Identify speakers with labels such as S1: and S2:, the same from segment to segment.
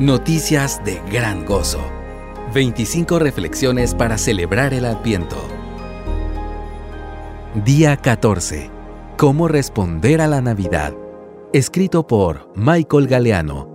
S1: Noticias de gran gozo. 25 reflexiones para celebrar el Adviento. Día 14. ¿Cómo responder a la Navidad? Escrito por Michael Galeano.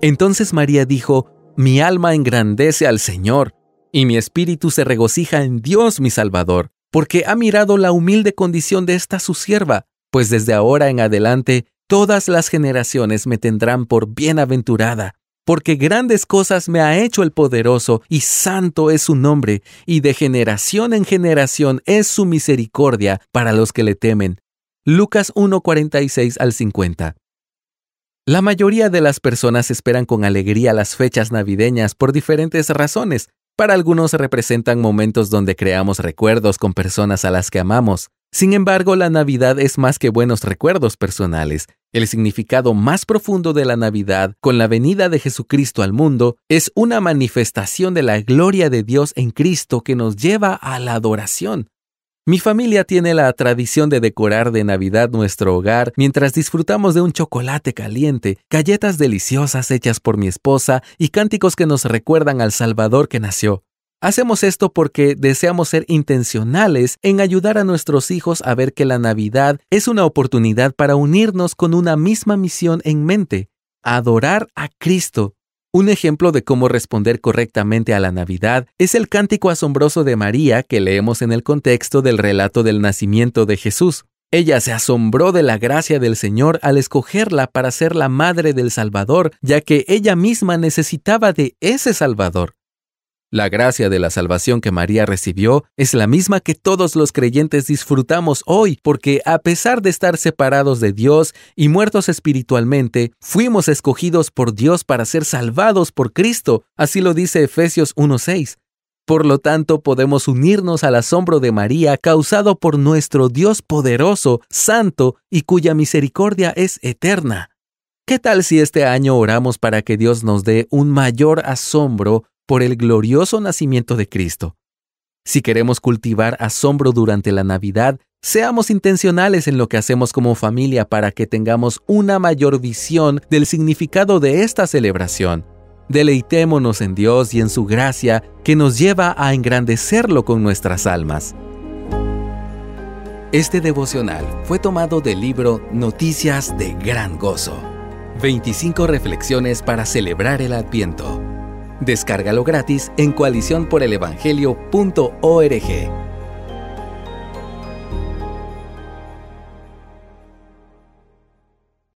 S1: Entonces María dijo, Mi alma engrandece al Señor, y mi espíritu se regocija en Dios mi Salvador, porque ha mirado la humilde condición de esta su sierva, pues desde ahora en adelante todas las generaciones me tendrán por bienaventurada, porque grandes cosas me ha hecho el poderoso, y santo es su nombre, y de generación en generación es su misericordia para los que le temen. Lucas 1:46 al 50. La mayoría de las personas esperan con alegría las fechas navideñas por diferentes razones. Para algunos representan momentos donde creamos recuerdos con personas a las que amamos. Sin embargo, la Navidad es más que buenos recuerdos personales. El significado más profundo de la Navidad, con la venida de Jesucristo al mundo, es una manifestación de la gloria de Dios en Cristo que nos lleva a la adoración. Mi familia tiene la tradición de decorar de Navidad nuestro hogar mientras disfrutamos de un chocolate caliente, galletas deliciosas hechas por mi esposa y cánticos que nos recuerdan al Salvador que nació. Hacemos esto porque deseamos ser intencionales en ayudar a nuestros hijos a ver que la Navidad es una oportunidad para unirnos con una misma misión en mente, adorar a Cristo. Un ejemplo de cómo responder correctamente a la Navidad es el cántico asombroso de María que leemos en el contexto del relato del nacimiento de Jesús. Ella se asombró de la gracia del Señor al escogerla para ser la madre del Salvador, ya que ella misma necesitaba de ese Salvador. La gracia de la salvación que María recibió es la misma que todos los creyentes disfrutamos hoy, porque a pesar de estar separados de Dios y muertos espiritualmente, fuimos escogidos por Dios para ser salvados por Cristo, así lo dice Efesios 1.6. Por lo tanto, podemos unirnos al asombro de María causado por nuestro Dios poderoso, santo y cuya misericordia es eterna. ¿Qué tal si este año oramos para que Dios nos dé un mayor asombro por el glorioso nacimiento de Cristo. Si queremos cultivar asombro durante la Navidad, seamos intencionales en lo que hacemos como familia para que tengamos una mayor visión del significado de esta celebración. Deleitémonos en Dios y en su gracia que nos lleva a engrandecerlo con nuestras almas. Este devocional fue tomado del libro Noticias de Gran Gozo. 25 reflexiones para celebrar el Adviento Descárgalo gratis en coaliciónporelevangelio.org.